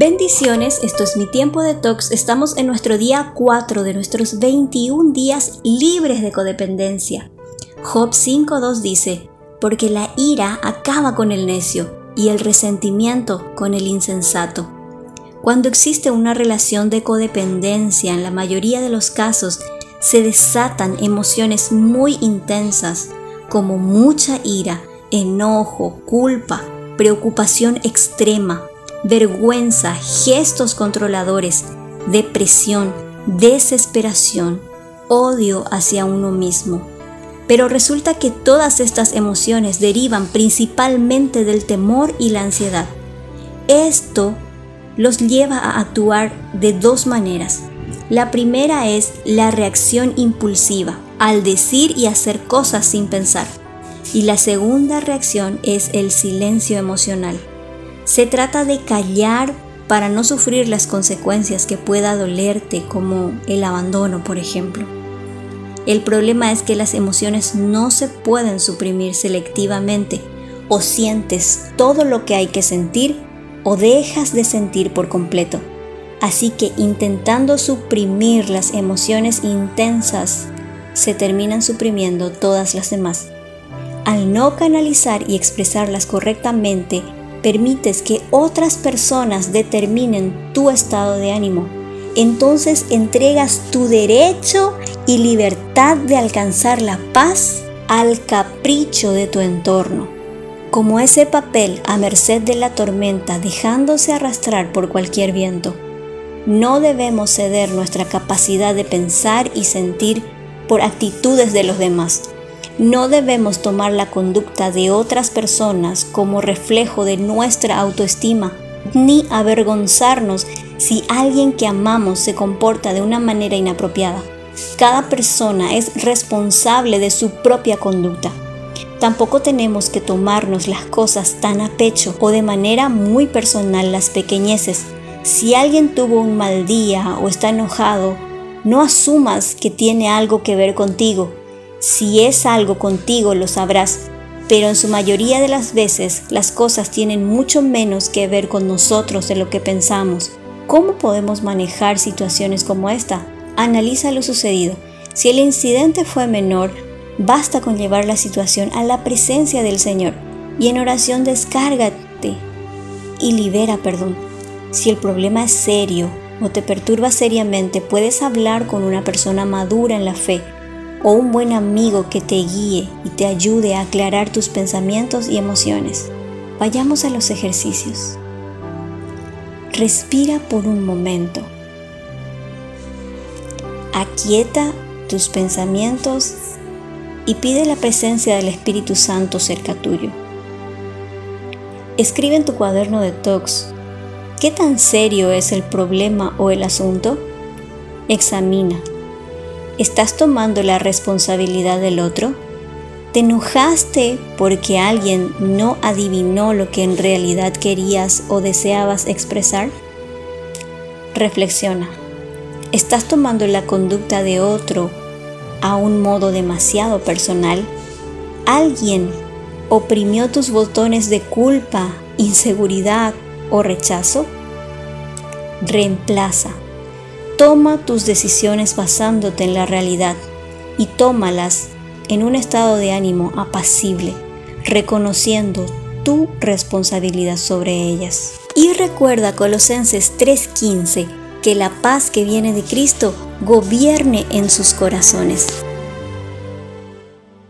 Bendiciones, esto es mi tiempo de tox. Estamos en nuestro día 4 de nuestros 21 días libres de codependencia. Job 5.2 dice, porque la ira acaba con el necio y el resentimiento con el insensato. Cuando existe una relación de codependencia, en la mayoría de los casos, se desatan emociones muy intensas como mucha ira, enojo, culpa, preocupación extrema, vergüenza, gestos controladores, depresión, desesperación, odio hacia uno mismo. Pero resulta que todas estas emociones derivan principalmente del temor y la ansiedad. Esto los lleva a actuar de dos maneras. La primera es la reacción impulsiva, al decir y hacer cosas sin pensar. Y la segunda reacción es el silencio emocional, se trata de callar para no sufrir las consecuencias que pueda dolerte, como el abandono, por ejemplo. El problema es que las emociones no se pueden suprimir selectivamente. O sientes todo lo que hay que sentir o dejas de sentir por completo. Así que intentando suprimir las emociones intensas, se terminan suprimiendo todas las demás. Al no canalizar y expresarlas correctamente, permites que otras personas determinen tu estado de ánimo. Entonces entregas tu derecho y libertad de alcanzar la paz al capricho de tu entorno. Como ese papel a merced de la tormenta dejándose arrastrar por cualquier viento. No debemos ceder nuestra capacidad de pensar y sentir por actitudes de los demás no debemos tomar la conducta de otras personas como reflejo de nuestra autoestima, ni avergonzarnos si alguien que amamos se comporta de una manera inapropiada. Cada persona es responsable de su propia conducta. Tampoco tenemos que tomarnos las cosas tan a pecho o de manera muy personal las pequeñeces. Si alguien tuvo un mal día o está enojado, no asumas que tiene algo que ver contigo si es algo contigo lo sabrás, pero en su mayoría de las veces las cosas tienen mucho menos que ver con nosotros de lo que pensamos. ¿Cómo podemos manejar situaciones como esta? Analiza lo sucedido. Si el incidente fue menor, basta con llevar la situación a la presencia del Señor y en oración descárgate y libera perdón. Si el problema es serio o te perturba seriamente, puedes hablar con una persona madura en la fe o un buen amigo que te guíe y te ayude a aclarar tus pensamientos y emociones. Vayamos a los ejercicios. Respira por un momento. Aquieta tus pensamientos y pide la presencia del Espíritu Santo cerca tuyo. Escribe en tu cuaderno de talks qué tan serio es el problema o el asunto. Examina ¿Estás tomando la responsabilidad del otro? ¿Te enojaste porque alguien no adivinó lo que en realidad querías o deseabas expresar? Reflexiona. ¿Estás tomando la conducta de otro a un modo demasiado personal? ¿Alguien oprimió tus botones de culpa, inseguridad o rechazo? Reemplaza Toma tus decisiones basándote en la realidad y tómalas en un estado de ánimo apacible, reconociendo tu responsabilidad sobre ellas. Y recuerda Colosenses 3:15, que la paz que viene de Cristo gobierne en sus corazones.